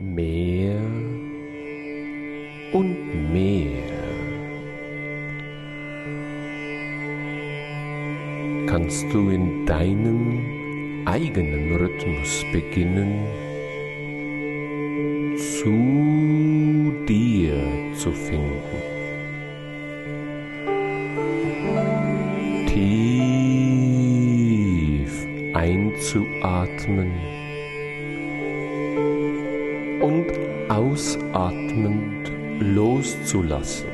mehr und mehr kannst du in deinem eigenen Rhythmus beginnen, zu dir zu finden. Tief einzuatmen und ausatmend loszulassen.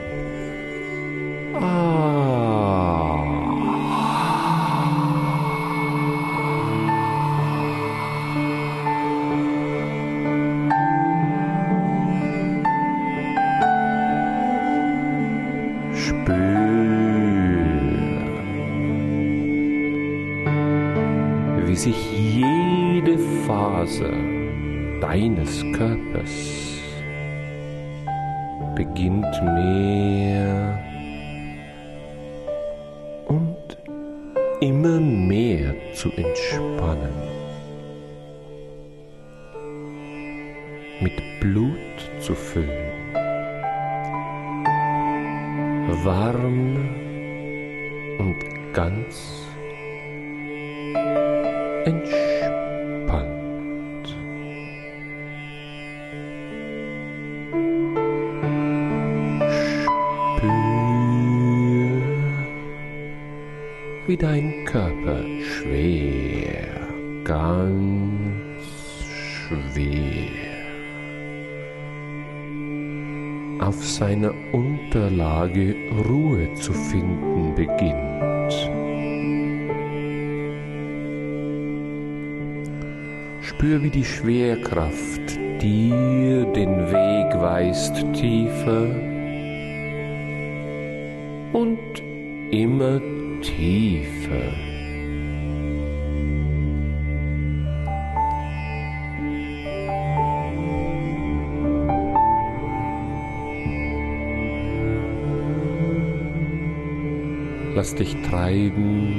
wie sich jede Phase deines Körpers beginnt mehr und immer mehr zu entspannen. Mit Blut zu füllen. Warm und ganz entspannt. Wie dein Körper schwer, ganz schwer auf seiner Unterlage Ruhe zu finden beginnt. Spür, wie die Schwerkraft dir den Weg weist tiefer und immer tiefer. Lass dich treiben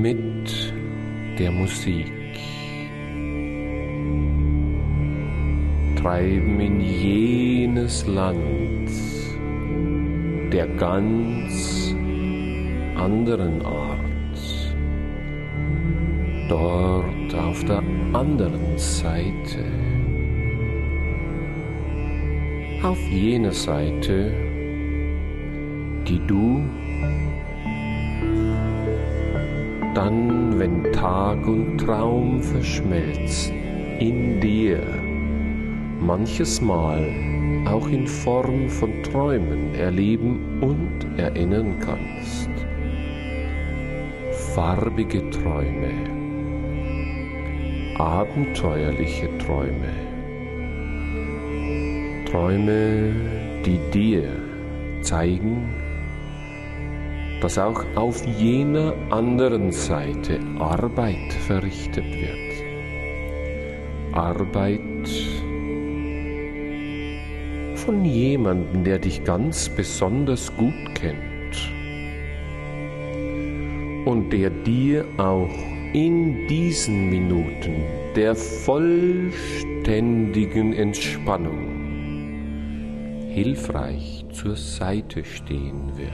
mit der Musik. Treiben in jenes Land der ganz anderen Art. Dort auf der anderen Seite. Auf jener Seite, die du dann, wenn Tag und Traum verschmelzen, in dir manches Mal auch in Form von Träumen erleben und erinnern kannst. Farbige Träume, abenteuerliche Träume, Träume, die dir zeigen, dass auch auf jener anderen Seite Arbeit verrichtet wird. Arbeit von jemandem, der dich ganz besonders gut kennt und der dir auch in diesen Minuten der vollständigen Entspannung hilfreich zur Seite stehen wird.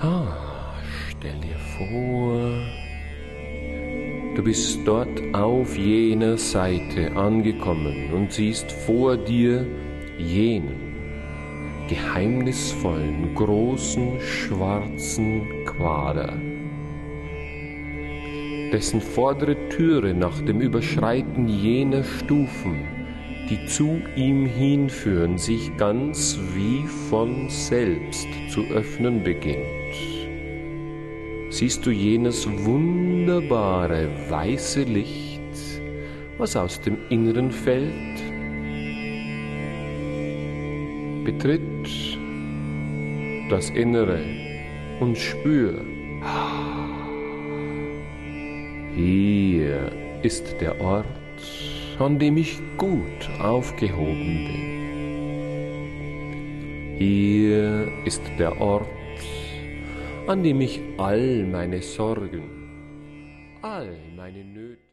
Ah, stell dir vor, du bist dort auf jener Seite angekommen und siehst vor dir jenen geheimnisvollen, großen, schwarzen Quader, dessen vordere Türe nach dem Überschreiten jener Stufen die zu ihm hinführen, sich ganz wie von selbst zu öffnen beginnt. Siehst du jenes wunderbare weiße Licht, was aus dem Inneren fällt? Betritt das Innere und spür, hier ist der Ort, an dem ich gut aufgehoben bin. Hier ist der Ort, an dem ich all meine Sorgen, all meine Nöte